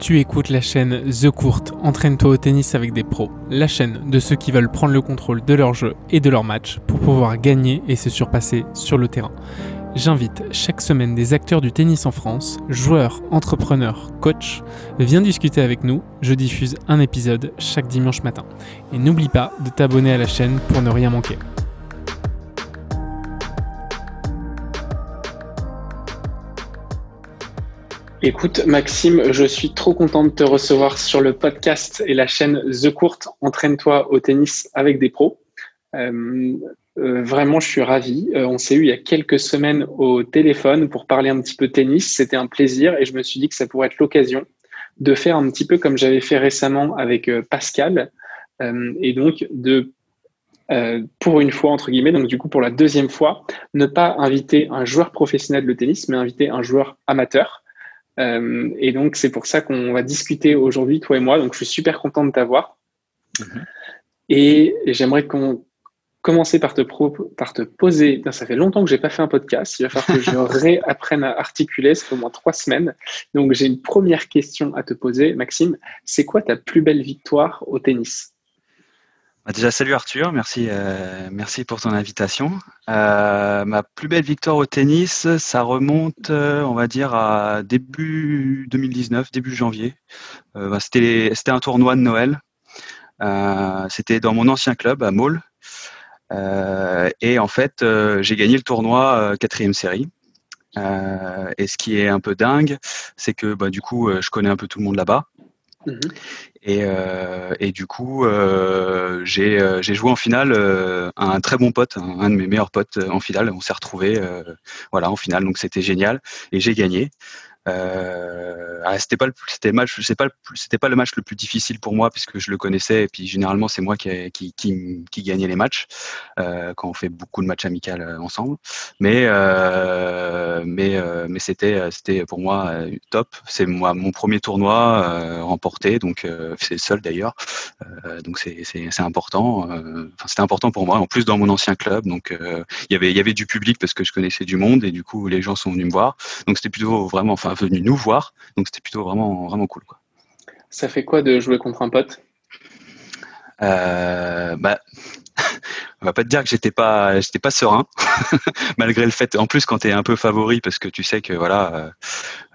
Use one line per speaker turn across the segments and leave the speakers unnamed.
Tu écoutes la chaîne The Court, entraîne-toi au tennis avec des pros, la chaîne de ceux qui veulent prendre le contrôle de leur jeu et de leur match pour pouvoir gagner et se surpasser sur le terrain. J'invite chaque semaine des acteurs du tennis en France, joueurs, entrepreneurs, coachs. Viens discuter avec nous, je diffuse un épisode chaque dimanche matin. Et n'oublie pas de t'abonner à la chaîne pour ne rien manquer. Écoute, Maxime, je suis trop content de te recevoir sur le podcast et la chaîne The Court, Entraîne-toi au tennis avec des pros. Euh, euh, vraiment, je suis ravi. Euh, on s'est eu il y a quelques semaines au téléphone pour parler un petit peu tennis. C'était un plaisir et je me suis dit que ça pourrait être l'occasion de faire un petit peu comme j'avais fait récemment avec Pascal et donc de pour une fois, entre guillemets, donc du coup pour la deuxième fois, ne pas inviter un joueur professionnel de tennis, mais inviter un joueur amateur. Euh, et donc, c'est pour ça qu'on va discuter aujourd'hui, toi et moi. Donc, je suis super content de t'avoir. Mhm. Et j'aimerais qu'on commencer par te, par te poser. Ça fait longtemps que j'ai pas fait un podcast. Il va falloir que je réapprenne à articuler. Ça fait au moins trois semaines. Donc, j'ai une première question à te poser, Maxime. C'est quoi ta plus belle victoire au tennis?
Bah, déjà, salut Arthur, merci, euh, merci pour ton invitation. Euh, ma plus belle victoire au tennis, ça remonte, euh, on va dire, à début 2019, début janvier. Bah, c'était, un tournoi de Noël. c'était dans mon ancien club à Maul. et en fait, j'ai gagné le tournoi quatrième série. et ce qui est un peu dingue, c'est que bah, du coup, je connais un peu tout le monde là-bas. Et, euh, et, du coup, euh, euh, j'ai joué en finale un très bon pote, un, de mes meilleurs potes en finale. On s'est retrouvés voilà, en finale, donc c'était génial. Et j'ai gagné. Euh, ah, c'était pas le c'était match c'est pas c'était pas le match le plus difficile pour moi puisque je le connaissais et puis généralement c'est moi qui, qui, qui, gagnais les matchs euh, quand on fait beaucoup de matchs amicaux euh, ensemble. Mais euh, mais mais c'était c'était pour moi top. C'est moi mon premier tournoi remporté donc c'est le seul d'ailleurs. Donc c'est c'est important enfin c'était important pour moi en plus dans mon ancien club. Donc il y avait il y avait du public parce que je connaissais du monde et du coup les gens sont venus me voir. Donc c'était plutôt vraiment enfin venu nous voir. Donc c'était plutôt vraiment, vraiment cool. Quoi.
Ça fait quoi de jouer contre un pote?
Euh, bah, on va pas te dire que j'étais pas, j'étais pas serein, malgré le fait. En plus, quand tu es un peu favori, parce que tu sais que voilà, euh,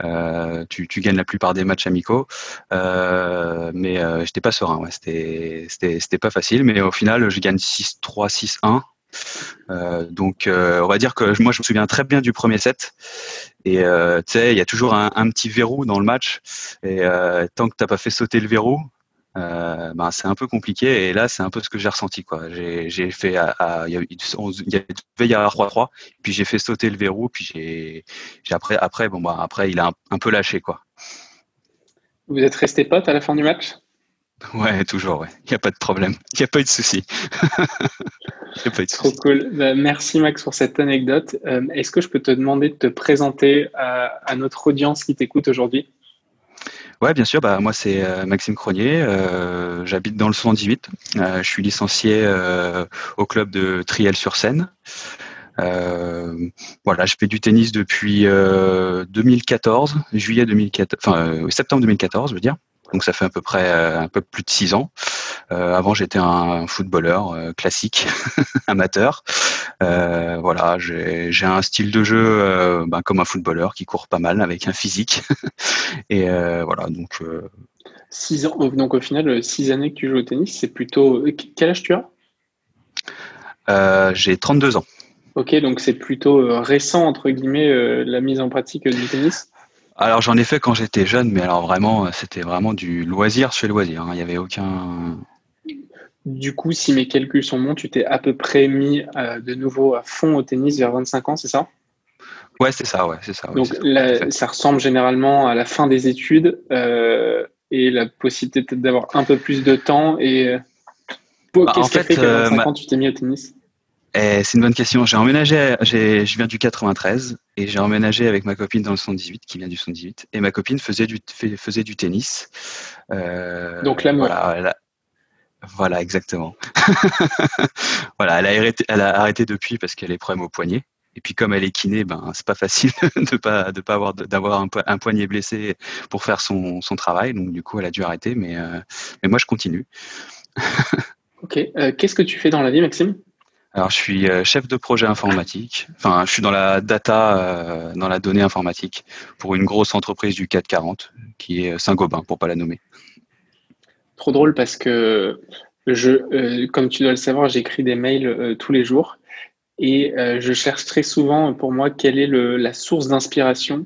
euh, tu, tu, gagnes la plupart des matchs amicaux, euh, mais euh, j'étais pas serein. Ouais. C'était, c'était, pas facile, mais au final, je gagne 6-3, 6-1. Euh, donc, euh, on va dire que moi, je me souviens très bien du premier set. Et euh, tu sais, il y a toujours un, petit verrou dans le match. Et tant que t'as pas fait sauter le verrou, ben, c'est un peu compliqué. Et là, c'est un peu ce que j'ai ressenti. Quoi. J'ai, fait, il y, a, il y a 3-3, puis j'ai fait sauter le verrou, puis j'ai, après, après, bon, bah, après, il a un, peu lâché. Quoi.
Vous êtes resté pote à la fin du match?
Ouais, toujours, ouais. Il n'y a pas de problème. Il n'y a pas eu de souci.
Trop cool. Bah, merci Max pour cette anecdote. Euh, est-ce que je peux te demander de te présenter à, notre audience qui t'écoute aujourd'hui?
Ouais, bien sûr. Bah, moi, c'est euh, Maxime Cronier. Euh, j'habite dans le 78. je suis licencié au club de Triel-sur-Seine. voilà, je fais du tennis depuis 2014, juillet 2014, enfin septembre 2014, je veux dire. Donc ça fait à peu près euh, un peu plus de six ans. Euh, avant j'étais un footballeur euh, classique, amateur. voilà, j'ai un style de jeu ben, comme un footballeur qui court pas mal avec un physique. Et voilà, donc.
Six ans, donc au final, six années que tu joues au tennis, c'est plutôt. Quel âge tu
as? J'ai 32 ans.
Ok, donc c'est plutôt récent, entre guillemets, la mise en pratique du tennis?
Alors j'en ai fait quand j'étais jeune, mais alors vraiment, c'était vraiment du loisir sur loisir. Hein. Il n'y avait aucun.
Du coup, si mes calculs sont bons, tu t'es à peu près mis euh, de nouveau à fond au tennis vers 25 ans, c'est ça?
Ouais, c'est ça, ouais, c'est ça.
Donc ça, ressemble généralement à la fin des études euh, et la possibilité peut-être d'avoir un peu plus de temps. Et euh, bah, qu'est-ce qui fait qu'à 25 ans tu t'es mis au tennis?
Eh, c'est une bonne question. J'ai emménagé, je viens du 93 et j'ai emménagé avec ma copine dans le 118, qui vient du 118. Et ma copine faisait du, faisait du tennis.
Euh, Donc l'amour.
Voilà, voilà, exactement. voilà, elle a, arrêté, elle a arrêté depuis parce qu'elle a des problèmes au poignet. Et puis comme elle est kiné, ben c'est pas facile de pas de pas avoir d'avoir un, un, poignet blessé pour faire son, son, travail. Donc du coup, elle a dû arrêter, mais mais moi je continue.
ok. Qu'est-ce que tu fais dans la vie, Maxime?
Alors, je suis chef de projet informatique. Enfin, je suis dans la data, dans la donnée informatique pour une grosse entreprise du 440 qui est Saint-Gobain, pour pas la nommer.
Trop drôle parce que je, euh, comme tu dois le savoir, j'écris des mails euh, tous les jours et euh, je cherche très souvent pour moi quelle est la source d'inspiration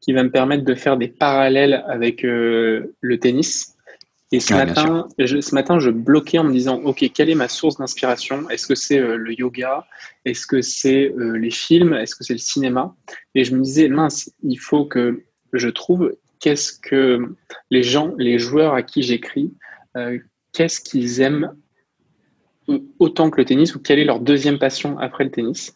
qui va me permettre de faire des parallèles avec le tennis. Et ce, matin, je, ce matin, je bloquais en me disant, OK, quelle est ma source d'inspiration? Est-ce que c'est le yoga? Est-ce que c'est les films? Est-ce que c'est le cinéma? Et je me disais, mince, il faut que je trouve qu'est-ce que les gens, les joueurs à qui j'écris, euh, qu'est-ce qu'ils aiment autant que le tennis ou quelle est leur deuxième passion après le tennis?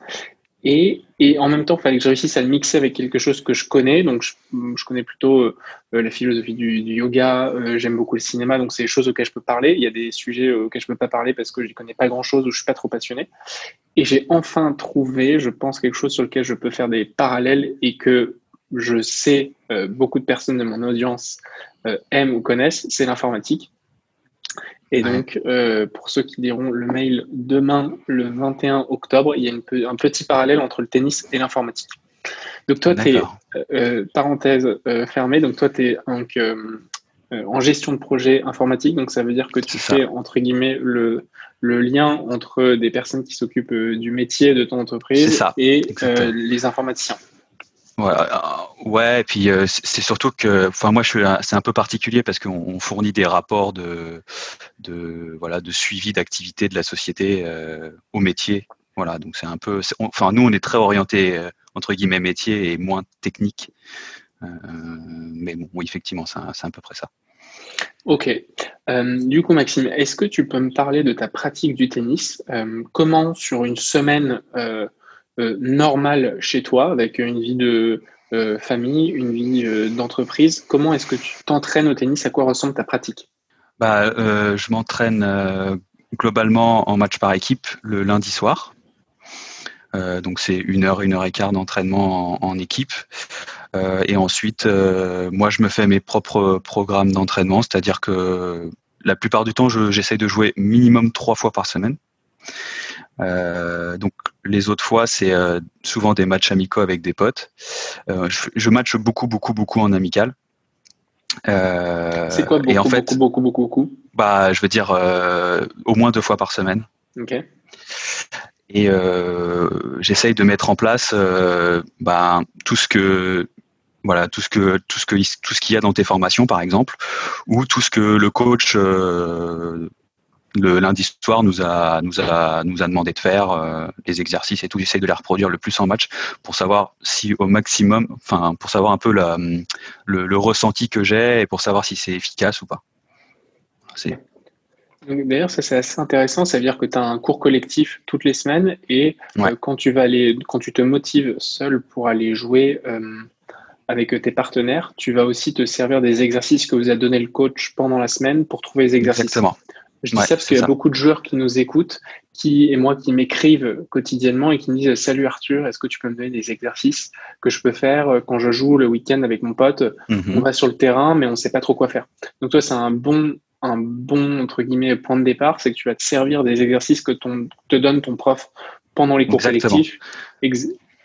Et, en même temps, il fallait que je réussisse à le mixer avec quelque chose que je connais. Donc, je, connais plutôt euh, la philosophie du, yoga. Euh, j'aime beaucoup le cinéma. Donc, c'est des choses auxquelles je peux parler. Il y a des sujets auxquels je ne peux pas parler parce que je n'y connais pas grand-chose ou je ne suis pas trop passionné. Et j'ai enfin trouvé, je pense, quelque chose sur lequel je peux faire des parallèles et que je sais euh, beaucoup de personnes de mon audience aiment ou connaissent, c'est l'informatique. Et donc, euh, pour ceux qui liront le mail demain, le 21 octobre, il y a un petit parallèle entre le tennis et l'informatique. Donc, toi, tu es, euh, euh, parenthèse fermée, donc toi, tu es en gestion de projet informatique. Donc, ça veut dire que tu fais, entre guillemets, le, le, lien entre des personnes qui s'occupent du métier de ton entreprise et les informaticiens.
Ouais, euh, ouais, et puis euh, c'est surtout que, enfin moi c'est un peu particulier parce qu'on fournit des rapports de, de voilà, de suivi d'activité de la société euh, au métier. Voilà, donc c'est un peu, enfin nous on est très orienté entre guillemets métier et moins technique. mais bon, effectivement, c'est à peu près ça.
Ok. du coup, Maxime, est-ce que tu peux me parler de ta pratique du tennis? Comment sur une semaine euh, normal chez toi, avec une vie de euh, famille, une vie euh, d'entreprise. Comment est-ce que tu t'entraînes au tennis? À quoi ressemble ta pratique?
Bah, Je m'entraîne globalement en match par équipe le lundi soir. donc c'est une heure, une heure et quart d'entraînement en, équipe. et ensuite, moi, je me fais mes propres programmes d'entraînement, c'est-à-dire que la plupart du temps, j'essaye de jouer minimum trois fois par semaine. Euh, donc les autres fois, c'est euh, souvent des matchs amicaux avec des potes. Euh, je, je, match beaucoup, beaucoup, beaucoup en amical.
c'est quoi beaucoup, et en fait, beaucoup, beaucoup, beaucoup, beaucoup?
Bah, je veux dire au moins deux fois par semaine.
Ok.
Et j'essaye de mettre en place bah, tout ce que voilà tout ce que tout ce que tout ce qu'il y a dans tes formations par exemple ou tout ce que le coach le lundi soir nous a nous a nous a demandé de faire euh, les exercices et tout. J'essaie de les reproduire le plus en match pour savoir si au maximum, enfin pour savoir un peu la, le, le ressenti que j'ai et pour savoir si c'est efficace ou pas.
D'ailleurs, ça c'est assez intéressant. Ça veut dire que tu as un cours collectif toutes les semaines et euh, quand tu vas aller, quand tu te motives seul pour aller jouer euh, avec tes partenaires, tu vas aussi te servir des exercices que vous a donné le coach pendant la semaine pour trouver les exercices.
Exactement.
Je dis ça parce qu'il y a beaucoup de joueurs qui nous écoutent, qui et moi qui m'écrivent quotidiennement et qui me disent Salut Arthur, est-ce que tu peux me donner des exercices que je peux faire euh, quand je joue le week-end avec mon pote? Mhm. On va sur le terrain, mais on ne sait pas trop quoi faire. Donc toi, c'est un bon, un bon entre guillemets point de départ, c'est que tu vas te servir des exercices que ton, te donne ton prof pendant les cours collectifs.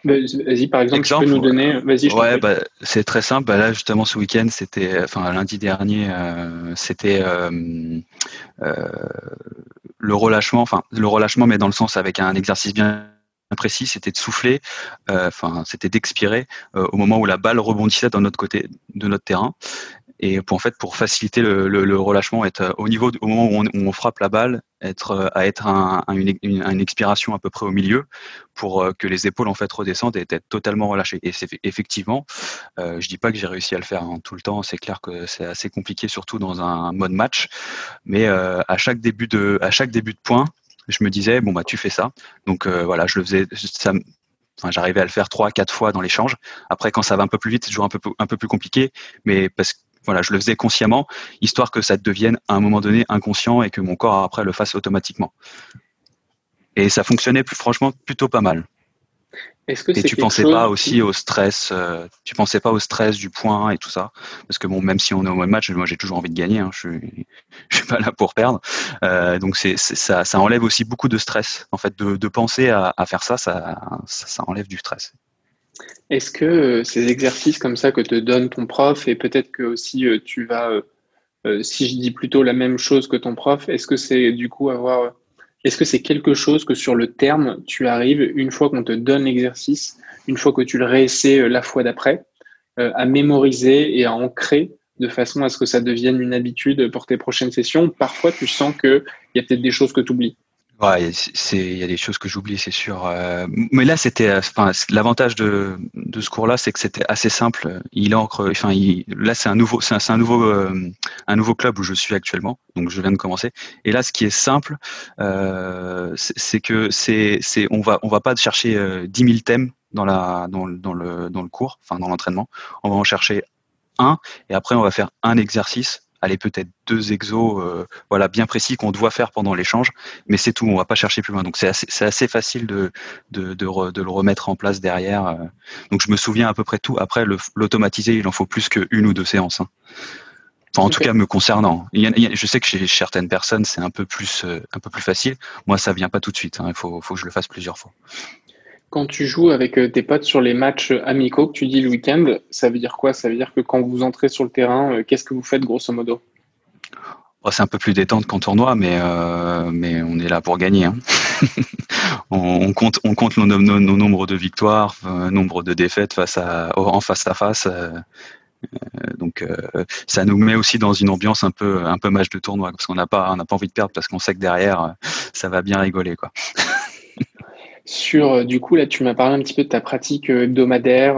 Vas-y, par exemple, tu peux nous donner. Vas-y.
Ouais, bah, c'est très simple. Bah, là, justement, ce week-end, c'était, enfin, lundi dernier, euh, c'était euh, euh, le relâchement. Enfin, le relâchement, mais dans le sens avec un exercice bien précis, c'était de souffler, enfin, c'était d'expirer au moment où la balle rebondissait dans notre côté de notre terrain et pour en fait pour faciliter le, relâchement être euh, au niveau au moment où on, frappe la balle être euh, à être un, une, une, expiration à peu près au milieu pour euh, que les épaules en fait redescendent et être totalement relâchées et c'est effectivement euh, je dis pas que j'ai réussi à le faire hein, tout le temps c'est clair que c'est assez compliqué surtout dans un mode match mais à chaque début de à chaque début de point je me disais bon bah tu fais ça donc voilà je le faisais ça Enfin, j'arrivais à le faire trois, quatre fois dans l'échange. Après, quand ça va un peu plus vite, c'est toujours un peu, un peu plus compliqué. Mais parce voilà, je le faisais consciemment, histoire que ça devienne à un moment donné inconscient et que mon corps après le fasse automatiquement. Et ça fonctionnait plus, franchement plutôt pas mal. Est-ce que et tu pensais pas aussi au stress, euh, tu pensais pas au stress du point et tout ça, parce que bon, même si on est au mode match, moi j'ai toujours envie de gagner, hein, je suis, je suis pas là pour perdre, euh, donc c'est, ça, ça enlève aussi beaucoup de stress. En fait, de, de penser à, à, faire ça, ça, ça, enlève du stress.
Est-ce que euh, ces exercices comme ça que te donne ton prof et peut-être que aussi tu vas, si je dis plutôt la même chose que ton prof, est-ce que c'est du coup avoir est-ce que c'est quelque chose que sur le terme, tu arrives, une fois qu'on te donne l'exercice, une fois que tu le réessais euh, la fois d'après, euh, à mémoriser et à ancrer de façon à ce que ça devienne une habitude pour tes prochaines sessions? Parfois, tu sens qu'il y a peut-être des choses que tu oublies.
Ouais, il y a des choses que j'oublie, c'est sûr. Euh, mais là, c'était, euh, enfin, l'avantage de, de ce cours-là, c'est que c'était assez simple. Il ancre, enfin, il, là, c'est un nouveau, c'est un, nouveau, euh, un nouveau club où je suis actuellement, donc je viens de commencer. Et là, ce qui est simple, euh, c'est que c'est, c'est, on va, on va pas chercher euh, 10 000 thèmes dans la, dans, dans le, dans le cours, enfin, dans l'entraînement. On va en chercher un, et après, on va faire un exercice allez peut-être deux exos euh, voilà bien précis qu'on doit faire pendant l'échange mais c'est tout on va pas chercher plus loin donc c'est assez, facile de de, de, de, le remettre en place derrière euh. donc je me souviens à peu près tout après l'automatiser il en faut plus qu'une ou deux séances hein. enfin en tout cas me concernant je sais que chez certaines personnes c'est un peu plus euh, un peu plus facile moi ça vient pas tout de suite hein. il faut, faut que je le fasse plusieurs fois
quand tu joues avec tes potes sur les matchs amicaux que tu dis le week-end, ça veut dire quoi? Ça veut dire que quand vous entrez sur le terrain, qu'est-ce que vous faites grosso modo?
C'est un peu plus détente qu'en tournoi, mais, euh, mais on est là pour gagner. Hein. on, compte, on compte nos, nos, nombres de victoires, euh, nombre de défaites face à, en face à face. Euh, donc ça nous met aussi dans une ambiance un peu un peu match de tournoi parce qu'on n'a pas pas envie de perdre parce qu'on sait que derrière ça va bien rigoler quoi.
Sur du coup là tu m'as parlé un petit peu de ta pratique hebdomadaire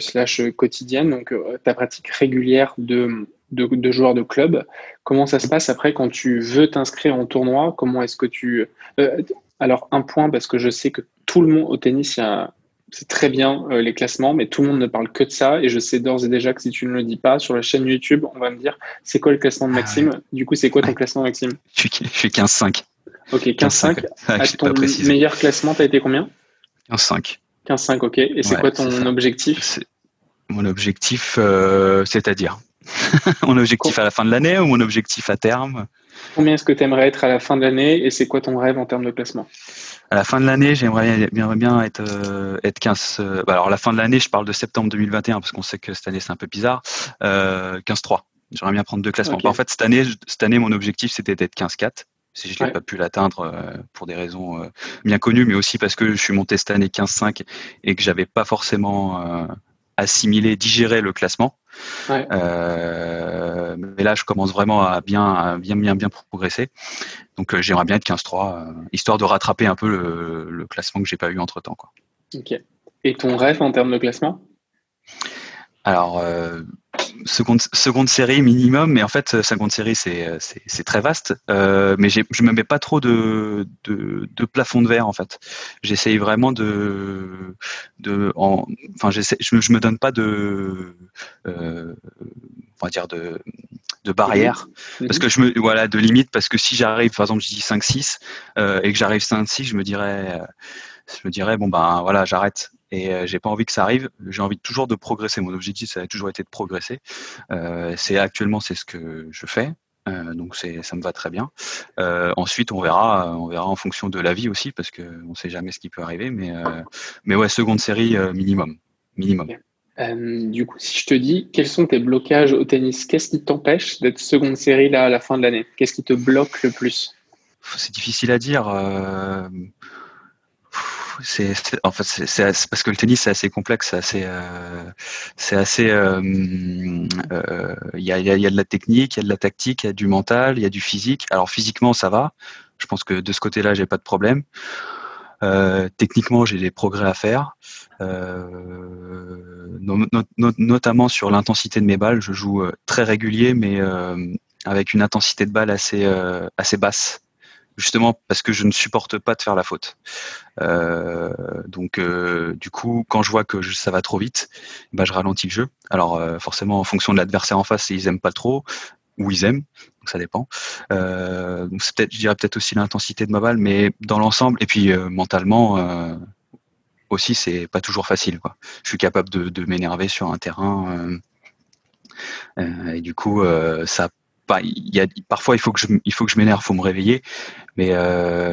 slash quotidienne donc ta pratique régulière de de, joueurs de club. Comment ça se passe après quand tu veux t'inscrire en tournoi? Comment est-ce que tu... Euh, alors un point, parce que je sais que tout le monde au tennis, c'est très bien euh, les classements, mais tout le monde ne parle que de ça. Et je sais d'ores et déjà que si tu ne le dis pas, sur la chaîne YouTube, on va me dire c'est quoi le classement de Maxime? Ah Du coup, c'est quoi ton classement, Maxime?
Je suis 15-5.
Ok, 15-5. Ah, ton meilleur classement, tu as été combien?
15-5.
15-5, ok. Et c'est quoi ton objectif?
Mon objectif, euh, c'est-à-dire mon objectif à la fin de l'année ou mon objectif à terme?
Combien est-ce que tu aimerais être à la fin de l'année et c'est quoi ton rêve en termes de classement?
À la fin de l'année, j'aimerais bien, bien être, euh, être 15. Euh, bah, alors, la fin de l'année, je parle de septembre 2021 parce qu'on sait que cette année, c'est un peu bizarre. Euh, 15-3. J'aimerais bien prendre deux classements. En fait, cette année, cette année, mon objectif, c'était d'être 15-4 si je n'ai pas pu l'atteindre euh, pour des raisons bien connues, mais aussi parce que je suis monté cette année 15-5 et que j'avais pas forcément assimilé, digéré le classement. Euh, mais là, je commence vraiment à bien, bien, bien, bien progresser. Donc, euh, j'aimerais bien être 15-3, euh, histoire de rattraper un peu le, classement que j'ai pas eu entre temps. Quoi.
Ok. Et ton rêve en termes de classement?
Alors, seconde, seconde série minimum, mais en fait, seconde série, c'est, c'est, très vaste. Euh, mais je ne me mets pas trop de, de, de, plafond de verre, en fait. J'essaye vraiment de. de en, enfin, je ne me donne pas de. Euh, on va dire de, de barrière parce que je me voilà de limite parce que si j'arrive par exemple je dis 5 6 euh, et que j'arrive 5 6 je me dirais je me dirais bon ben voilà j'arrête et euh, j'ai pas envie que ça arrive. J'ai envie toujours de progresser. Mon objectif, ça a toujours été de progresser. Euh, c'est actuellement, c'est ce que je fais. Euh, donc c'est, ça me va très bien. Euh, ensuite, on verra, on verra en fonction de la vie aussi, parce que on sait jamais ce qui peut arriver. Mais, mais ouais, seconde série minimum, minimum.
du coup, si je te dis, quels sont tes blocages au tennis Qu'est-ce qui t'empêche d'être seconde série là à la fin de l'année? Qu'est-ce qui te bloque le plus?
C'est difficile à dire c'est en fait c'est parce que le tennis c'est assez complexe, c'est assez euh, c'est assez euh, euh, il y, a, y, a, de la technique, il y a de la tactique, il y a du mental, il y a du physique. Alors physiquement ça va, je pense que de ce côté-là j'ai pas de problème. techniquement, j'ai des progrès à faire, notamment sur l'intensité de mes balles. Je joue très régulier, mais avec une intensité de balle assez assez basse justement parce que je ne supporte pas de faire la faute. Euh, donc euh, du coup, quand je vois que ça va trop vite, bah, je ralentis le jeu. Alors euh, forcément, en fonction de l'adversaire en face, ils aiment pas trop ou ils aiment, ça dépend. c'est je dirais peut-être aussi l'intensité de ma balle, mais dans l'ensemble et puis mentalement, aussi, c'est pas toujours facile. Je suis capable de, m'énerver sur un terrain. et du coup, ça il y a, parfois il faut que je, il faut que je m'énerve, faut me réveiller, mais,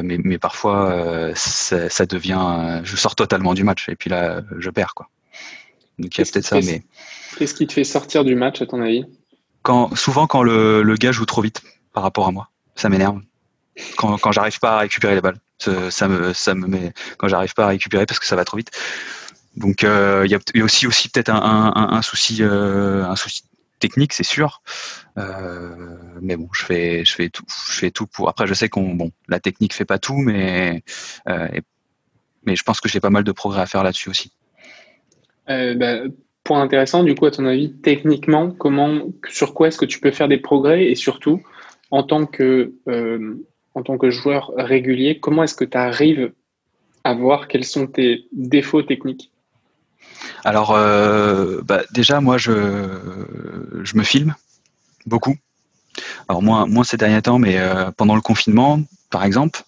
mais, mais, parfois ça, devient, je sors totalement du match et puis là je perds quoi.
Donc il y a peut-être ça, mais qu'est-ce qui te fait sortir du match à ton avis?
Quand souvent quand le, le, gars joue trop vite par rapport à moi, ça m'énerve. Quand, quand j'arrive pas à récupérer les balles, ça, me ça me met quand j'arrive pas à récupérer parce que ça va trop vite. Donc il y, a, aussi aussi peut-être un, un, un, souci un souci technique, c'est sûr. Euh, mais bon, je fais, tout, je fais tout pour. Après, je sais qu'on, la technique fait pas tout, mais, euh, mais je pense que j'ai pas mal de progrès à faire là-dessus aussi.
Euh, bah, point intéressant, du coup, à ton avis, techniquement, comment, sur quoi est-ce que tu peux faire des progrès et surtout, en tant que, en tant que joueur régulier, comment est-ce que tu arrives à voir quels sont tes défauts techniques?
Alors, euh, bah, déjà, moi, je, me filme beaucoup. Alors, moins, ces derniers temps, mais euh, pendant le confinement, par exemple,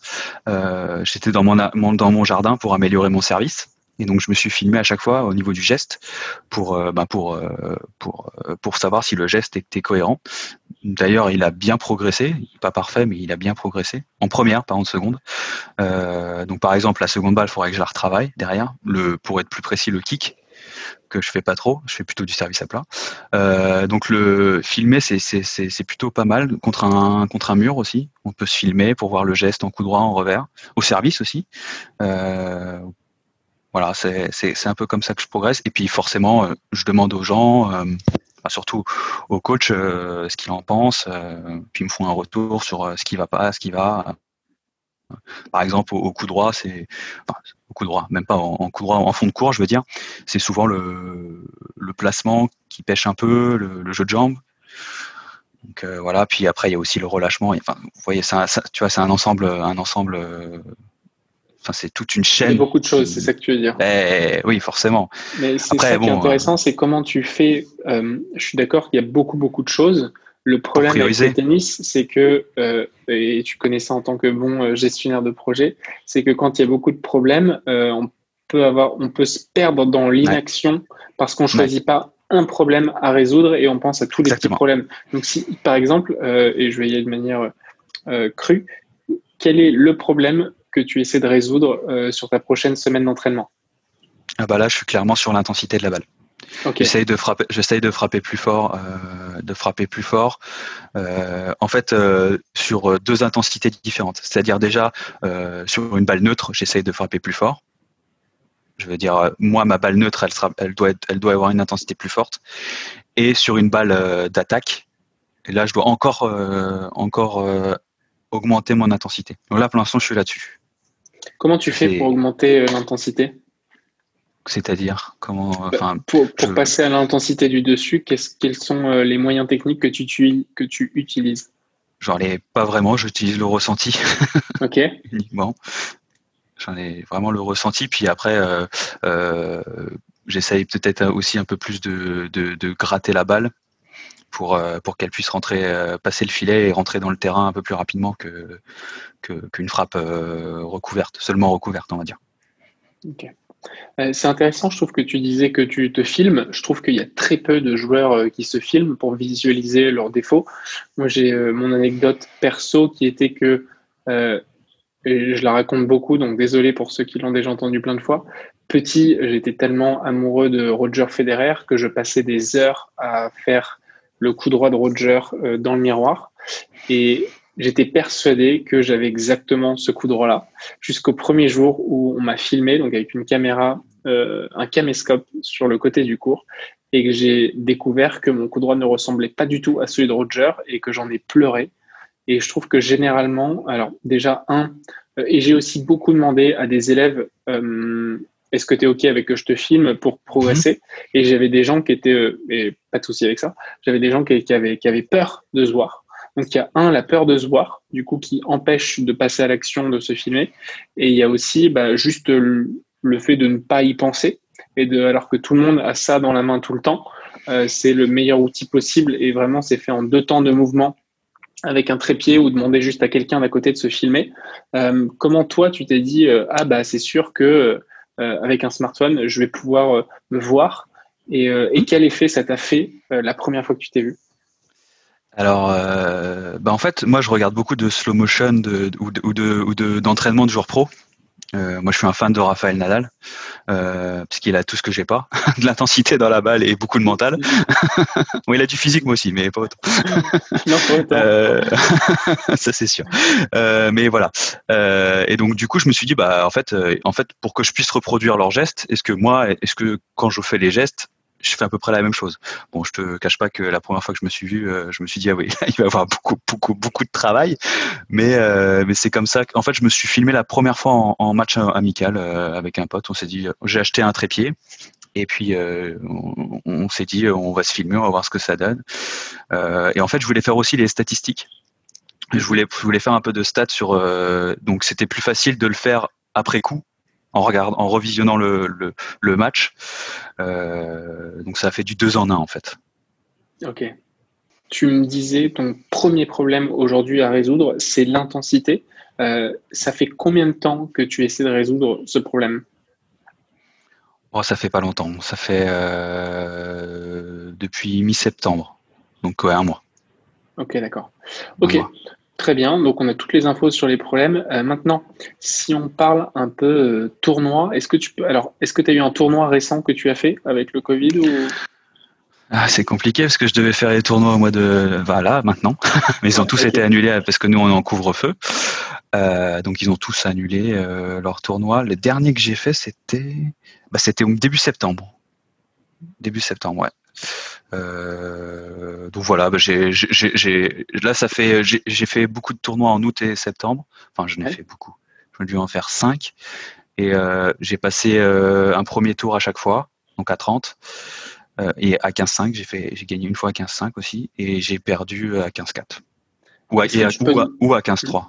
euh, j'étais dans mon, jardin pour améliorer mon service. Et donc, je me suis filmé à chaque fois au niveau du geste pour, bah, pour, savoir si le geste était cohérent. D'ailleurs, il a bien progressé, pas parfait, mais il a bien progressé. En première, pas en seconde. donc, par exemple, la seconde balle, il faudrait que je la retravaille derrière. Pour être plus précis, le kick que je fais pas trop. Je fais plutôt du service à plat. Euh, donc le filmer, c'est plutôt pas mal contre un contre un mur aussi. On peut se filmer pour voir le geste en coup droit, en revers, au service aussi. Euh, voilà, c'est un peu comme ça que je progresse. Et puis forcément, euh, je demande aux gens, surtout au coach, ce qu'il en pense. puis ils me font un retour sur ce qui va pas, ce qui va. Par exemple, au, coup droit, c'est au coup droit, même pas en, coup droit, en fond de cours, je veux dire. C'est souvent le, placement qui pêche un peu, le, jeu de jambes. Donc euh, voilà. Puis après, il y a aussi le relâchement. Enfin, vous voyez, ça, tu vois, c'est un ensemble, un ensemble. Enfin, c'est toute une chaîne.
beaucoup de choses, c'est ça que tu veux dire.
Ben, oui, forcément.
Mais c'est ça qui est intéressant, c'est comment tu fais. Euh, je suis d'accord qu'il y a beaucoup, beaucoup de choses. Le problème avec le tennis, c'est que, euh, et tu connais ça en tant que bon euh, gestionnaire de projet, c'est que quand il y a beaucoup de problèmes, euh, on, peut avoir, on peut se perdre dans l'inaction parce qu'on ne choisit pas un problème à résoudre et on pense à tous les petits problèmes. Donc, si, par exemple, et je vais y aller de manière crue, quel est le problème que tu essaies de résoudre sur ta prochaine semaine d'entraînement?
Ah bah Là, je suis clairement sur l'intensité de la balle. J'essaye de frapper, j'essaye de frapper plus fort, euh, de frapper plus fort. Euh, en fait, euh, sur deux intensités différentes. C'est-à-dire déjà sur une balle neutre, j'essaye de frapper plus fort. Je veux dire, moi, ma balle neutre, elle, sera, elle doit, être, elle doit avoir une intensité plus forte. Et sur une balle d'attaque, là, je dois encore, encore augmenter mon intensité. Donc là, pour l'instant, je suis là-dessus.
Comment tu fais pour augmenter l'intensité?
C'est-à-dire comment
bah, Pour, passer à l'intensité du dessus, quels sont euh, les moyens techniques que tu, que tu utilises?
J'en ai pas vraiment, j'utilise le ressenti.
Ok.
Uniquement. J'en ai vraiment le ressenti. Puis après, euh, euh, j'essaye peut-être aussi un peu plus de, de, gratter la balle pour, pour qu'elle puisse rentrer, passer le filet et rentrer dans le terrain un peu plus rapidement que qu'une frappe recouverte, seulement recouverte, on va dire.
Ok. Euh, c'est intéressant, je trouve que tu disais que tu te filmes. Je trouve qu'il y a très peu de joueurs euh, qui se filment pour visualiser leurs défauts. Moi, j'ai euh, mon anecdote perso qui était que, et je la raconte beaucoup, donc désolé pour ceux qui l'ont déjà entendu plein de fois. Petit, j'étais tellement amoureux de Roger Federer que je passais des heures à faire le coup droit de Roger dans le miroir. Et J'étais persuadé que j'avais exactement ce coup droit-là, jusqu'au premier jour où on m'a filmé, donc avec une caméra, euh, un caméscope sur le côté du cours, et que j'ai découvert que mon coup droit ne ressemblait pas du tout à celui de Roger et que j'en ai pleuré. Et je trouve que généralement, alors déjà, un, euh, et j'ai aussi beaucoup demandé à des élèves, euh, est-ce que tu es OK avec que je te filme pour progresser? Mhm. Et j'avais des gens qui étaient, et pas de souci avec ça, j'avais des gens qui, avaient, qui avaient peur de se voir. Donc il y a un, la peur de se voir, du coup, qui empêche de passer à l'action, de se filmer. Et il y a aussi bah, juste le, fait de ne pas y penser. Et de, alors que tout le monde a ça dans la main tout le temps, euh, c'est le meilleur outil possible. Et vraiment, c'est fait en deux temps de mouvement avec un trépied ou demander juste à quelqu'un d'à côté de se filmer. Euh, comment toi, tu t'es dit, euh, ah bah c'est sûr que avec un smartphone, je vais pouvoir me voir. Et, et, quel effet ça t'a fait la première fois que tu t'es vu?
Alors, bah en fait, moi, je regarde beaucoup de slow motion de, ou, de, ou de, d'entraînement de joueurs pro. Euh, moi, je suis un fan de Raphaël Nadal, euh, parce qu'il a tout ce que j'ai pas, de l'intensité dans la balle et beaucoup de mental. bon, il a du physique moi aussi, mais pas autant. non, pas autant. Euh, ça c'est sûr. Euh, mais voilà. Euh, et donc du coup, je me suis dit, bah en fait, en fait, pour que je puisse reproduire leurs gestes, est-ce que moi, est-ce que quand je fais les gestes, je fais à peu près la même chose. Bon, je te cache pas que la première fois que je me suis vu, euh, je me suis dit ah oui, il va y avoir beaucoup, beaucoup, beaucoup de travail, mais euh, mais c'est comme ça. En fait, je me suis filmé la première fois en, match amical euh, avec un pote. On s'est dit, j'ai acheté un trépied. Et puis on, s'est dit on va se filmer, on va voir ce que ça donne. et en fait, je voulais faire aussi les statistiques. Je voulais, je voulais faire un peu de stats sur. donc c'était plus facile de le faire après coup en en revisionnant le, le, match. Euh, donc ça a fait du deux en un en fait.
Ok. Tu me disais ton premier problème aujourd'hui à résoudre, c'est l'intensité. Euh, ça fait combien de temps que tu essaies de résoudre ce problème?
Oh, Ça fait pas longtemps. Ça fait euh, depuis mi-septembre. Donc ouais, un mois.
Ok, d'accord. Ok. Très bien, donc on a toutes les infos sur les problèmes. Euh, maintenant, si on parle un peu euh, tournoi, est-ce que tu peux alors est-ce que tu as eu un tournoi récent que tu as fait avec le Covid ou?
Ah, c'est compliqué parce que je devais faire les tournois au mois de voilà maintenant, mais ils ont tous été annulés parce que nous on est en couvre-feu, euh, donc ils ont tous annulé leur tournoi. Le dernier que j'ai fait c'était bah, c'était début septembre, début septembre ouais. Euh, donc voilà, bah, j'ai, là ça fait, j'ai fait beaucoup de tournois en août et septembre. Enfin, je n'ai fait beaucoup. Je dû en faire 5 et euh, j'ai passé euh, un premier tour à chaque fois, donc à 30 et à 15-5. J'ai fait, j'ai gagné une fois à 15-5 aussi et j'ai perdu à 15-4 ou à, ou à 15-3.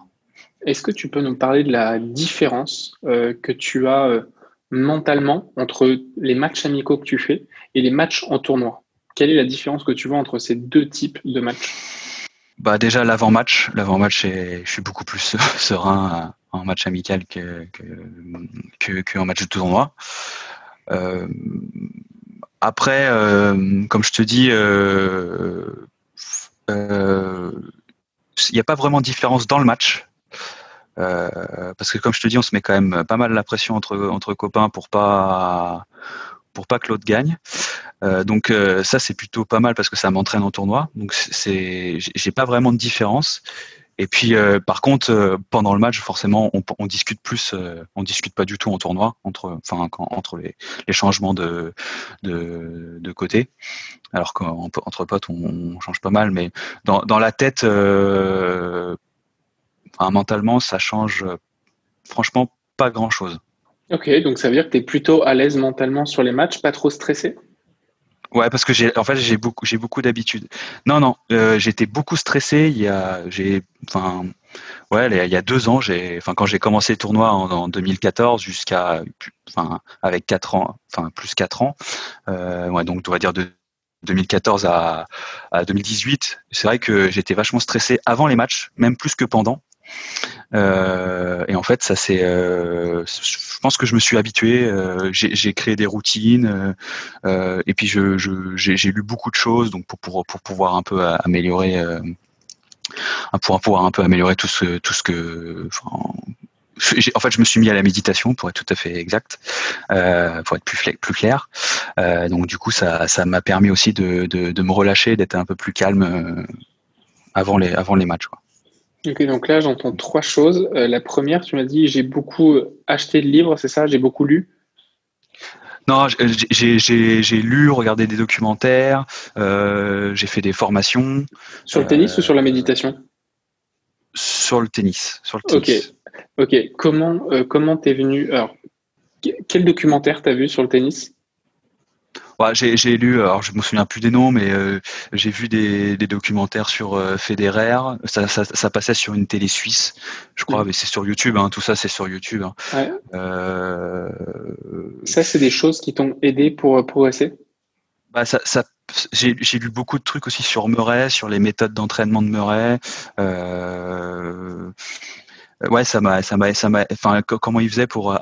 Est-ce que tu peux nous parler de la différence que tu as mentalement entre les matchs amicaux que tu fais et les matchs en tournoi? Quelle est la différence que tu vois entre ces deux types de matchs
bah déjà l'avant-match, l'avant-match, je suis beaucoup plus serein en match amical que, que, en match de tournoi. Euh, après, euh, comme je te dis, euh, il n'y a pas vraiment de différence dans le match. Parce que comme je te dis, on se met quand même pas mal la pression entre entre copains pour pas pour pas que l'autre gagne. Euh, donc euh, ça c'est plutôt pas mal parce que ça m'entraîne en tournoi. Donc c'est j'ai pas vraiment de différence. Et puis par contre pendant le match forcément on, on discute plus, on discute pas du tout en tournoi entre enfin entre les, changements de, de, côté. Alors qu'entre potes on, change pas mal, mais dans, la tête mentalement, ça change euh, franchement pas grand-chose.
Ok, donc ça veut dire que tu es plutôt à l'aise mentalement sur les matchs, pas trop stressé?
Ouais, parce que j'ai en fait j'ai beaucoup j'ai beaucoup d'habitude. Non non, euh, j'étais beaucoup stressé. Il y a j'ai enfin ouais il y a deux ans j'ai enfin quand j'ai commencé le tournoi en, 2014 jusqu'à enfin avec quatre ans enfin plus quatre ans euh, donc on va dire de 2014 à, à 2018 c'est vrai que j'étais vachement stressé avant les matchs même plus que pendant euh, et en fait, ça c'est, euh, je pense que je me suis habitué. Euh, j'ai créé des routines, et puis je, j'ai lu beaucoup de choses, donc pour pour, pour pouvoir un peu améliorer, pour pouvoir un peu améliorer tout ce tout ce que. en fait, je me suis mis à la méditation pour être tout à fait exact, pour être plus plus clair. donc du coup, ça ça m'a permis aussi de, de, de me relâcher, d'être un peu plus calme avant les avant les matchs. Quoi.
Ok, donc là, j'entends trois choses. Euh, la première, tu m'as dit, j'ai beaucoup acheté de livres, c'est ça? J'ai beaucoup lu?
Non, j'ai lu, regardé des documentaires, euh, j'ai fait des formations.
Sur le tennis ou sur la méditation?
Sur le tennis. Sur le
tennis. Ok. Ok. Comment euh, comment t'es venu Alors, quel documentaire t'as vu sur le tennis?
J'ai lu, alors je me souviens plus des noms, mais euh, j'ai vu des, documentaires sur euh, Federer. Ça, passait sur une télé suisse, je crois, mm. mais c'est sur YouTube. Hein, tout ça, c'est sur YouTube. Hein.
Euh, ça, c'est des choses qui t'ont aidé pour progresser?
Bah, ça, j'ai lu beaucoup de trucs aussi sur Murray, sur les méthodes d'entraînement de Murray. ouais, ça m'a, ça m'a, ça m'a. Enfin, comment il faisait pour,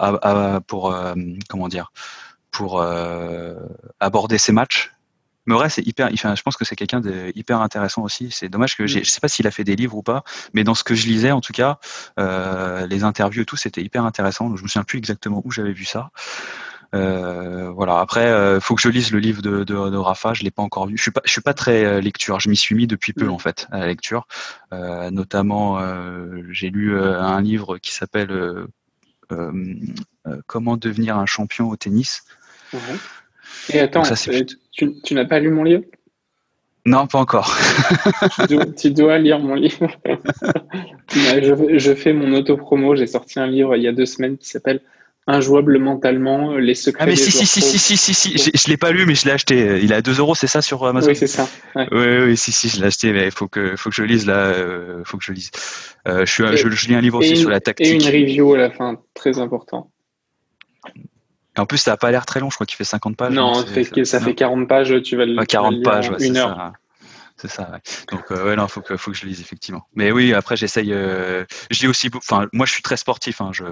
pour, comment dire, pour aborder ses matchs. Murray, c'est hyper. Enfin, je pense que c'est quelqu'un de hyper intéressant aussi. C'est dommage que mm. je sais pas s'il a fait des livres ou pas, mais dans ce que je lisais, en tout cas, les interviews et tout, c'était hyper intéressant. Je me souviens plus exactement où j'avais vu ça. Euh, voilà. Après, euh, faut que je lise le livre de, de, de Rafa. Je l'ai pas encore lu. Je suis pas, je suis pas très euh, lecture. Je m'y suis mis depuis peu mm. en fait à la lecture. Euh, notamment, euh, j'ai lu un livre qui s'appelle Comment devenir un champion au tennis.
Et attends, tu, tu n'as pas lu mon livre?
Non, pas encore.
tu, dois, lire mon livre. je, je, fais mon auto-promo. J'ai sorti un livre il y a deux semaines qui s'appelle injouable mentalement, les secrets.
Ah mais si si, si si si si si si, je, l'ai pas lu mais je l'ai acheté. Il est à 2 euros, c'est ça sur Amazon?
Oui c'est ça.
Oui oui si si je l'ai acheté mais il faut que faut que je lise là, euh, faut que je lise. Euh, je suis je, lis un livre aussi sur la tactique.
Et une review à la fin, très important.
En plus, ça n'a pas l'air très long, je crois qu'il fait 50 pages.
Non, ça, fait, ça fait 40 pages, tu vas le
40 pages, ouais, une heure. Ça. C'est ça. Ouais. Donc euh, ouais, non, faut que faut que je lise effectivement. Mais oui, après j'essaye. Euh, je lis aussi. Enfin, moi je suis très sportif. Hein, je,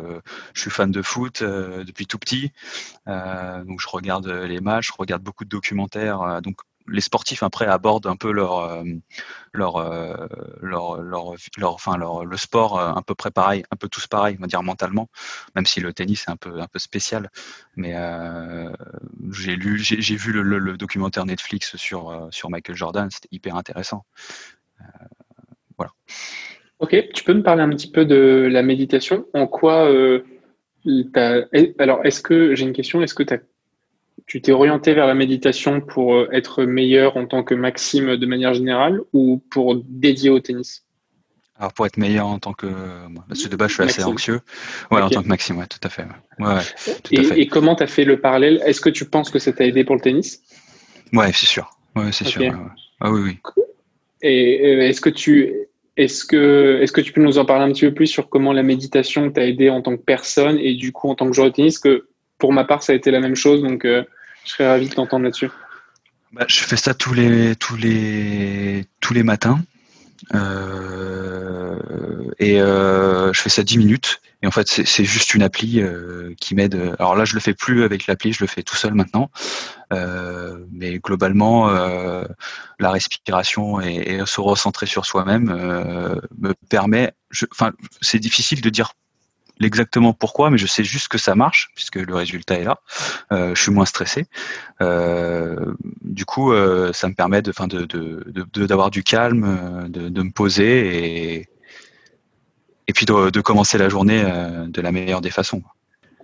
je suis fan de foot euh, depuis tout petit. Donc je regarde les matchs, je regarde beaucoup de documentaires. Donc les sportifs après abordent un peu leur euh, leur, euh, leur, leur, leur, enfin leur, le sport euh, un peu près pareil, un peu tous pareil, on va dire mentalement, même si le tennis est un peu un peu spécial. Mais j'ai lu, j'ai vu le, documentaire Netflix sur sur Michael Jordan, c'était hyper intéressant. Voilà.
Ok, tu peux me parler un petit peu de la méditation? En quoi alors, est-ce que j'ai une question Est-ce que tu as tu t'es orienté vers la méditation pour euh, être meilleur en tant que Maxime de manière générale ou pour dédier au tennis?
Alors pour être meilleur en tant que parce que de base je suis assez anxieux. Ouais, en tant que Maxime, ouais, tout à fait. Ouais, ouais
tout et, à fait. et, comment tu as fait le parallèle? Est-ce que tu penses que ça t'a aidé pour le tennis?
Ouais, c'est sûr. Ouais, c'est okay. sûr. Ah oui, oui.
Et est-ce que tu est-ce que est-ce que tu peux nous en parler un petit peu plus sur comment la méditation t'a aidé en tant que personne et du coup en tant que joueur de tennis que pour ma part ça a été la même chose donc euh, je serais ravi de t'entendre là-dessus.
Bah, je fais ça tous les, tous les, tous les matins. Euh, et euh, je fais ça 10 minutes. Et en fait, c'est juste une appli qui m'aide. Alors là, je le fais plus avec l'appli, je le fais tout seul maintenant. Mais globalement, la respiration et, et, se recentrer sur soi-même me permet. Enfin, c'est difficile de dire exactement pourquoi, mais je sais juste que ça marche puisque le résultat est là. Euh, je suis moins stressé. Euh, du coup, euh, ça me permet de, fin, de, de, d'avoir du calme, de, me poser et, et puis de, commencer la journée de la meilleure des façons.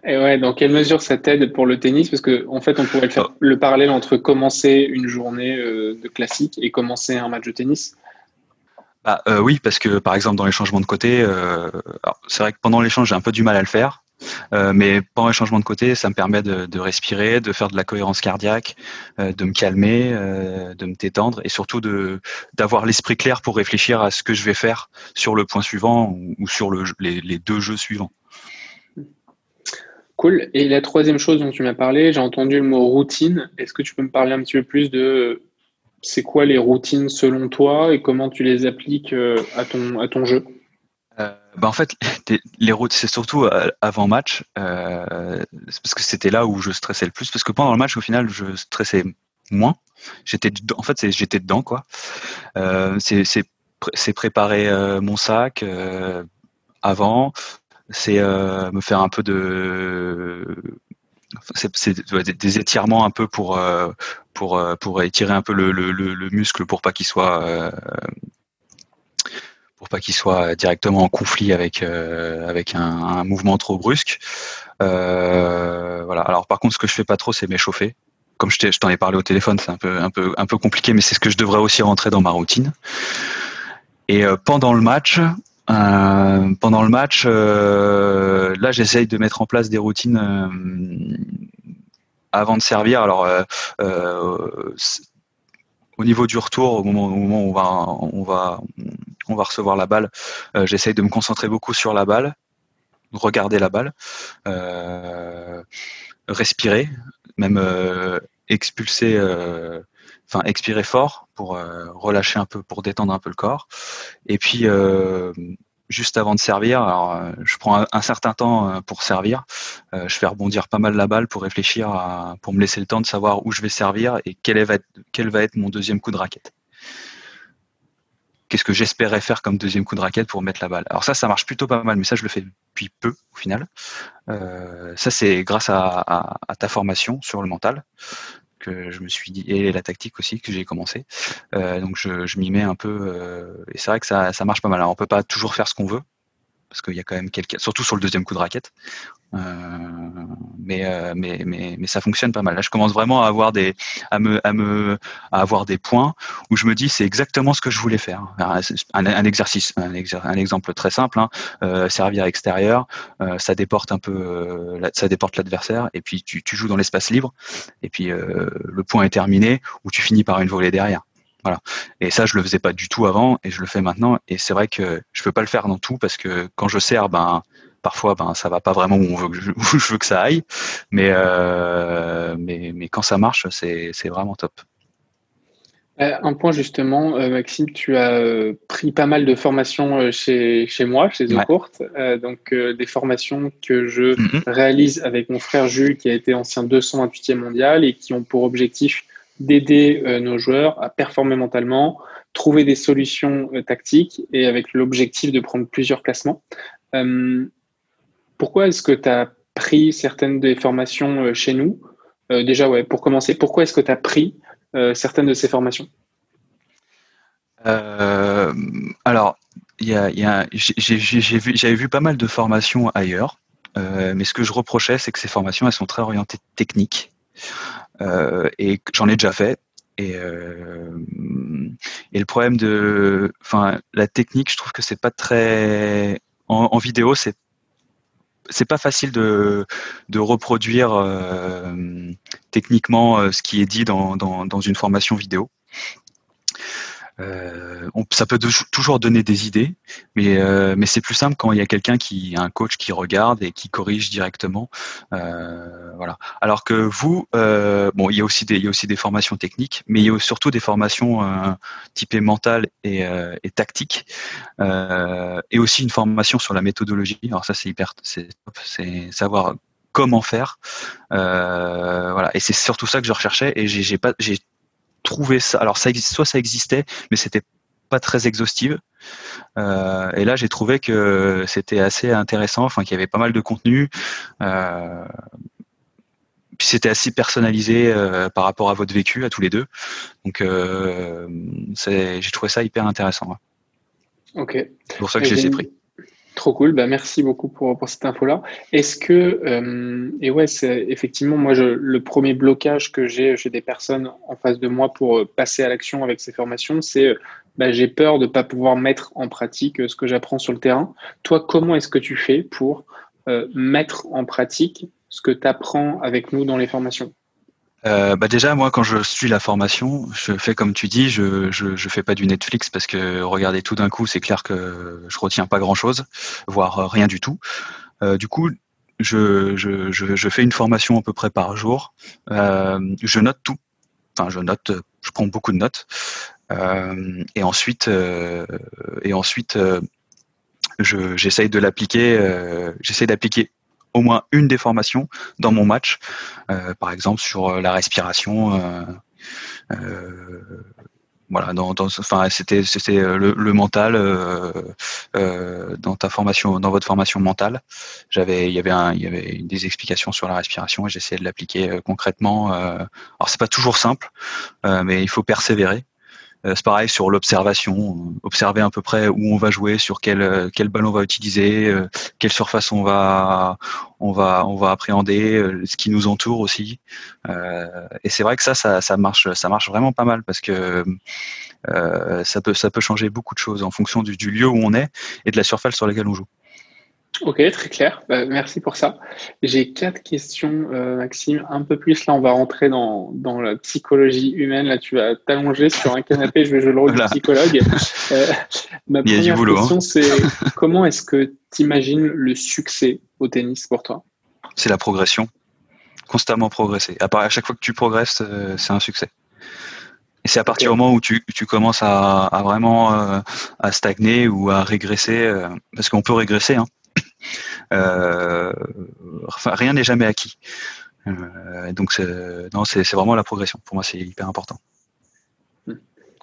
Et ouais, dans quelle mesure ça t'aide pour le tennis? Parce que en fait, on pourrait faire oh. le parallèle entre commencer une journée de classique et commencer un match de tennis.
Bah, euh, oui, parce que par exemple dans les changements de côté, euh, c'est vrai que pendant l'échange j'ai un peu du mal à le faire, euh, mais pendant les changements de côté, ça me permet de, respirer, de faire de la cohérence cardiaque, de me calmer, de me détendre et surtout de d'avoir l'esprit clair pour réfléchir à ce que je vais faire sur le point suivant ou, sur le, les, deux jeux suivants.
Cool. Et la troisième chose dont tu m'as parlé, j'ai entendu le mot routine. Est-ce que tu peux me parler un petit peu plus de c'est quoi les routines selon toi et comment tu les appliques euh, à ton, jeu?
Euh, bah en fait, les c'est surtout euh, avant match, parce que c'était là où je stressais le plus. Parce que pendant le match, au final, je stressais moins. J'étais, en fait, j'étais dedans, quoi. C'est préparer mon sac avant, c'est me faire un peu de c'est des étirements un peu pour euh, pour euh, pour étirer un peu le, le, le muscle pour pas qu'il soit euh, pour pas qu'il soit directement en conflit avec avec un, mouvement trop brusque. voilà. Alors par contre, ce que je fais pas trop, c'est m'échauffer. Comme je t'en ai parlé au téléphone, c'est un peu un peu un peu compliqué, mais c'est ce que je devrais aussi rentrer dans ma routine. Et pendant le match, euh, pendant le match, euh, là, j'essaye de mettre en place des routines euh, avant de servir. Alors, au niveau du retour, au moment, au moment, où on va, on va, on va recevoir la balle, j'essaye de me concentrer beaucoup sur la balle, regarder la balle, respirer, même expulser enfin expirer fort pour euh, relâcher un peu, pour détendre un peu le corps. Et puis euh, juste avant de servir. Alors, euh, je prends un, certain temps pour servir. je fais rebondir pas mal la balle pour réfléchir, pour me laisser le temps de savoir où je vais servir et quel va être mon deuxième coup de raquette. Qu'est-ce que j'espérais faire comme deuxième coup de raquette pour mettre la balle? Alors ça, ça marche plutôt pas mal, mais ça, je le fais depuis peu au final. ça, c'est grâce à, ta formation sur le mental que je me suis dit, et la tactique aussi que j'ai commencé. Euh, donc je, m'y mets un peu, euh, et c'est vrai que ça, marche pas mal. Alors on peut pas toujours faire ce qu'on veut, parce qu'il y a quand même quelqu'un, surtout sur le deuxième coup de raquette. Euh, mais, euh, mais, mais, mais, ça fonctionne pas mal. Là, je commence vraiment à avoir des, à me, à me, à avoir des points où je me dis c'est exactement ce que je voulais faire. Un, exercice, un, exemple très simple, hein, euh, servir extérieur, ça déporte un peu, ça déporte l'adversaire et puis tu, tu joues dans l'espace libre et puis le point est terminé ou tu finis par une volée derrière. Voilà. Et ça, je le faisais pas du tout avant et je le fais maintenant. Et c'est vrai que je peux pas le faire dans tout parce que quand je sers, ben parfois ben ça va pas vraiment où, on veut que je, où je veux que ça aille, mais euh, mais, mais quand ça marche, c'est vraiment top.
Euh, un point justement, euh, Maxime, tu as pris pas mal de formations chez, chez moi, chez The donc des formations que je mm-hmm. réalise avec mon frère Jules, qui a été ancien 228e mondial et qui ont pour objectif d'aider nos joueurs à performer mentalement, trouver des solutions tactiques et avec l'objectif de prendre plusieurs classements. Pourquoi est-ce que tu as pris certaines des formations euh, chez nous? Euh, Déjà, pour commencer, pourquoi est-ce que tu as pris euh, certaines de ces formations?
Alors, j'avais vu pas mal de formations ailleurs, mais ce que je reprochais, c'est que ces formations, elles sont très orientées techniques. Et j'en ai déjà fait. Et, et le problème de, enfin, la technique, je trouve que c'est pas très en, vidéo, c'est c'est pas facile de, reproduire euh, techniquement euh, ce qui est dit dans, dans, dans une formation vidéo. Euh, ça peut toujours donner des idées, mais, euh, mais c'est plus simple quand il y a quelqu'un qui, un coach qui regarde et qui corrige directement. Euh. Alors que vous, bon, il y a aussi des, a formations techniques, mais il y a surtout des formations typées mentales et, tactiques, et aussi une formation sur la méthodologie. Alors ça, c'est hyper, c'est savoir comment faire. Et c'est surtout ça que je recherchais. Et j'ai pas, trouvé ça. Alors ça existe, soit ça existait, mais c'était pas très exhaustive. Euh, et là, j'ai trouvé que c'était assez intéressant, enfin qu'il y avait pas mal de contenu. Euh, puis c'était assez personnalisé euh, par rapport à votre vécu, à tous les deux. Donc, j'ai trouvé ça hyper intéressant.
Ok.
C'est pour ça que j'ai pris.
Trop cool, bah, merci beaucoup pour, pour cette info-là. Est-ce que, euh, et ouais, c'est effectivement, moi, je, le premier blocage que j'ai chez des personnes en face de moi pour euh, passer à l'action avec ces formations, c'est euh, bah, j'ai peur de ne pas pouvoir mettre en pratique ce que j'apprends sur le terrain. Toi, comment est-ce que tu fais pour mettre en pratique ce que tu apprends avec nous dans les formations?
Euh, bah déjà, moi, quand je suis la formation, je fais comme tu dis, je je, je fais pas du Netflix parce que regarder tout d'un coup, c'est clair que je retiens pas grand-chose, voire rien du tout. Euh, du coup, je, je, je, je, fais une formation à peu près par jour. Euh, je note tout. Enfin, je note, je prends beaucoup de notes. Et ensuite, et ensuite, j'essaye de l'appliquer. j'essaye d'appliquer au moins une déformation dans mon match, euh, par exemple sur euh, la respiration. Euh, voilà, dans, enfin, c'était c'était le, mental dans ta formation, dans votre formation mentale. J'avais, il y avait un, il y avait des explications sur la respiration et j'essayais de l'appliquer concrètement. alors c'est pas toujours simple, mais il faut persévérer. Euh, c'est pareil sur l'observation, observer à peu près où on va jouer, sur quel euh, ballon on va utiliser, euh, quelle surface on va appréhender, ce qui nous entoure aussi. et c'est vrai que ça, ça marche ça marche vraiment pas mal parce que ça peut changer beaucoup de choses en fonction du lieu où on est et de la surface sur laquelle on joue.
Ok, très clair. Bah, merci pour ça. J'ai quatre questions, euh, Maxime. Un peu plus, là, on va rentrer dans, dans la psychologie humaine. Là, tu vas t'allonger sur un canapé, je vais jouer le rôle de psychologue. Euh, ma première hein. question, c'est comment est-ce que tu imagines le succès au tennis pour toi?
C'est la progression. Constamment progresser. À, part, à chaque fois que tu progresses, euh, c'est un succès. Et c'est à partir du moment où tu, tu commences à, à vraiment euh, à stagner ou à régresser, euh, parce qu'on peut régresser. Hein. Euh, enfin, rien n'est jamais acquis. donc non, c'est vraiment la progression. Pour moi, c'est hyper important.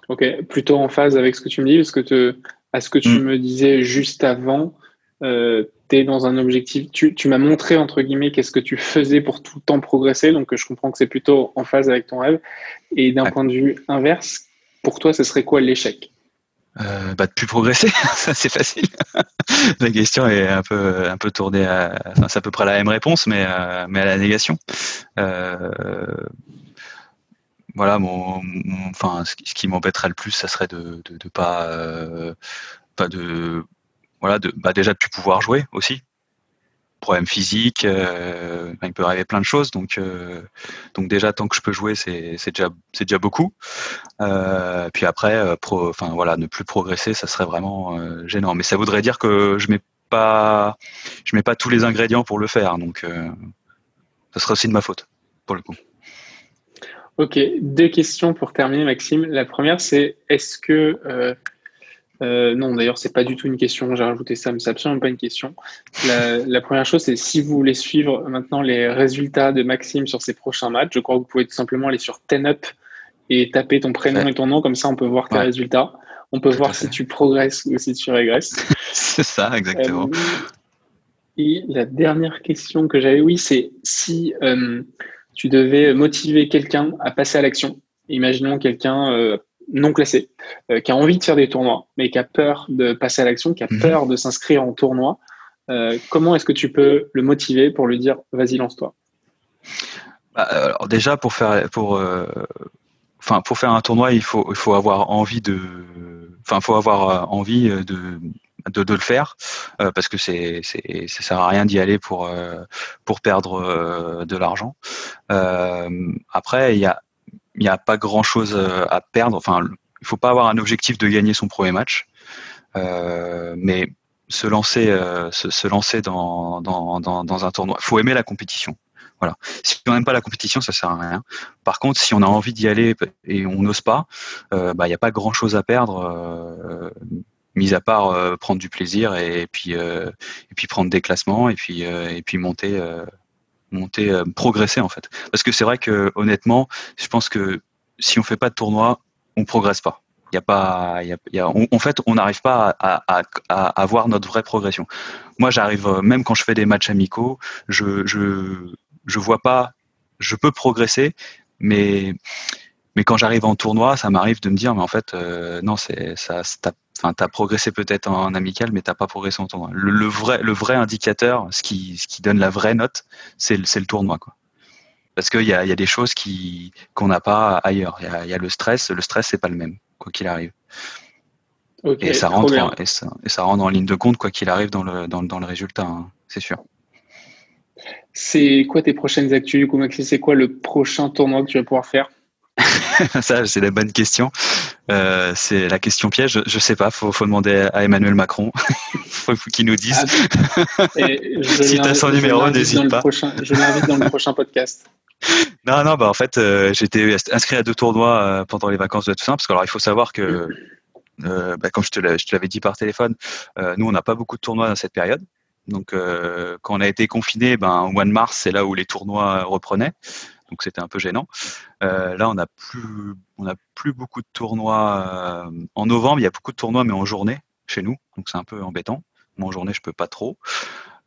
Ok, plutôt en phase avec ce que tu me dis, parce que te, à ce que tu mm. me disais juste avant, euh, tu es dans un objectif, tu, tu m'as montré, entre guillemets, qu'est-ce que tu faisais pour tout le temps progresser, donc je comprends que c'est plutôt en phase avec ton rêve. Et d'un point de vue inverse, pour toi, ce serait quoi l'échec?
Euh, bah, de plus progresser, ça c'est facile. la question est un peu un peu tournée à, enfin, c'est à peu près la même réponse, mais euh, mais à la négation. Euh, voilà, mon, enfin, ce qui, m'embêterait le plus, ça serait de de, pas de voilà, de, bah déjà de plus pouvoir jouer aussi. Problème physique, euh, il peut arriver plein de choses. Donc, euh, donc déjà tant que je peux jouer, c'est déjà beaucoup. Euh, puis après, voilà, ne plus progresser, ça serait vraiment gênant. Mais ça voudrait dire que je mets pas mets pas tous les ingrédients pour le faire. Donc, ça serait aussi de ma faute pour le coup.
Ok, deux questions pour terminer, Maxime. La première, c'est est-ce que euh, non, d'ailleurs, c'est pas du tout une question. J'ai rajouté ça, mais c'est absolument pas une question. La, première chose, c'est si vous voulez suivre maintenant les résultats de Maxime sur ses prochains matchs, je crois que vous pouvez tout simplement aller sur TenUp et taper ton prénom et ton nom. Comme ça, on peut voir tes résultats. On peut voir si tu progresses ou si tu régresses.
c'est ça, exactement.
Euh, et la dernière question que j'avais, oui, c'est si euh, tu devais motiver quelqu'un à passer à l'action. Imaginons quelqu'un non classé, euh, qui a envie de faire des tournois, mais qui a peur de passer à l'action, qui a mhm. peur de s'inscrire en tournoi, euh, comment est-ce que tu peux le motiver pour lui dire vas-y lance-toi?
Bah, Alors déjà pour faire pour euh, pour faire un tournoi il faut il faut avoir envie de enfin faut avoir envie de de, de le faire parce que c'est c'est ça sert à rien d'y aller pour pour perdre de l'argent. après il y a il n'y a pas grand chose euh, à perdre. Enfin, il faut pas avoir un objectif de gagner son premier match, euh, mais se lancer, euh, se, lancer dans, dans, dans, un tournoi. Il faut aimer la compétition. Voilà. Si on n'aime pas la compétition, ça sert à rien. Par contre, si on a envie d'y aller et on n'ose pas, bah, il n'y a pas grand chose à perdre, mis à part prendre du plaisir et, puis et puis prendre des classements et puis et puis monter monter, euh, progresser en fait. Parce que c'est vrai que honnêtement, je pense que si on fait pas de tournoi, on progresse pas. Il y a pas, y a, y a, en fait, on n'arrive pas à, à, à, avoir notre vraie progression. Moi, j'arrive euh, même quand je fais des matchs amicaux, je je je vois pas, je peux progresser, mais mais quand j'arrive en tournoi, ça m'arrive de me dire, mais en fait, euh, non, c'est ça, enfin, as progressé peut-être en amical, mais t'as pas progressé en tournoi. Le, vrai, le vrai indicateur, ce qui, ce qui donne la vraie note, c'est le, le tournoi, quoi. Parce qu'il y a, y a des choses qui qu'on n'a pas ailleurs. Il y a, y a, le stress. Le stress, c'est pas le même, quoi qu'il arrive. et ça rentre, en, et ça, et ça, rentre en ligne de compte, quoi qu'il arrive dans le, dans, dans le résultat, hein, c'est sûr.
C'est quoi tes prochaines actus, du coup, Maxime C'est quoi le prochain tournoi que tu vas pouvoir faire?
Ça, c'est la bonne question. Euh, c'est la question piège. Je, ne sais pas. Faut, faut demander à Emmanuel Macron. faut, faut qu'il nous dise. Ah, si tu as son numéro, n'hésite pas.
je l'invite dans le prochain podcast.
Non, non, bah en fait, euh, j'étais inscrit à deux tournois euh, pendant les vacances de Toussaint, parce que alors il faut savoir que, euh, bah, comme je te l'avais dit par téléphone, nous on n'a pas beaucoup de tournois dans cette période. Donc, quand on a été confiné, ben au mois de mars, c'est là où les tournois reprenaient donc c'était un peu gênant. Euh, là, on n'a plus, on a plus beaucoup de tournois. Euh, en novembre, il y a beaucoup de tournois, mais en journée chez nous, donc c'est un peu embêtant. Moi, en journée, je peux pas trop.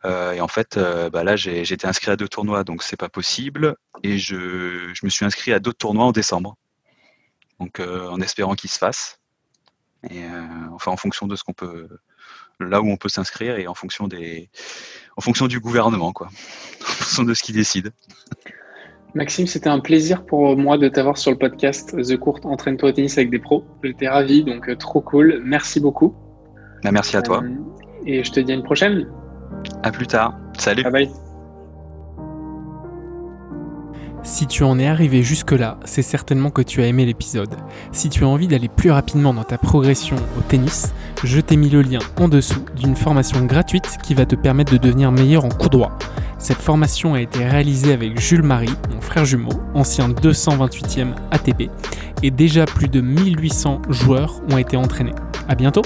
Euh, et en fait, bah là, j'ai été inscrit à deux tournois, donc c'est pas possible. Et je, je, me suis inscrit à d'autres tournois en décembre, donc en espérant qu'ils se fassent. Et enfin, en fonction de ce qu'on peut, là où on peut s'inscrire et en fonction des, en fonction du gouvernement, quoi, en fonction de ce qu'il décide.
Maxime, c'était un plaisir pour moi de t'avoir sur le podcast The Court Entraîne-toi au tennis avec des pros. J'étais ravi, donc euh, trop cool. Merci beaucoup.
Bah, merci à toi. Euh,
et je te dis à une prochaine.
À plus tard. Salut.
Bye bye. Si tu en es arrivé jusque-là, c'est certainement que tu as aimé l'épisode. Si tu as envie d'aller plus rapidement dans ta progression au tennis, je t'ai mis le lien en dessous d'une formation gratuite qui va te permettre de devenir meilleur en coup droit. Cette formation a été réalisée avec Jules Marie, mon frère jumeau, ancien 228e ATP, et déjà plus de 1800 joueurs ont été entraînés. A bientôt